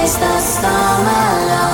Face the storm alone.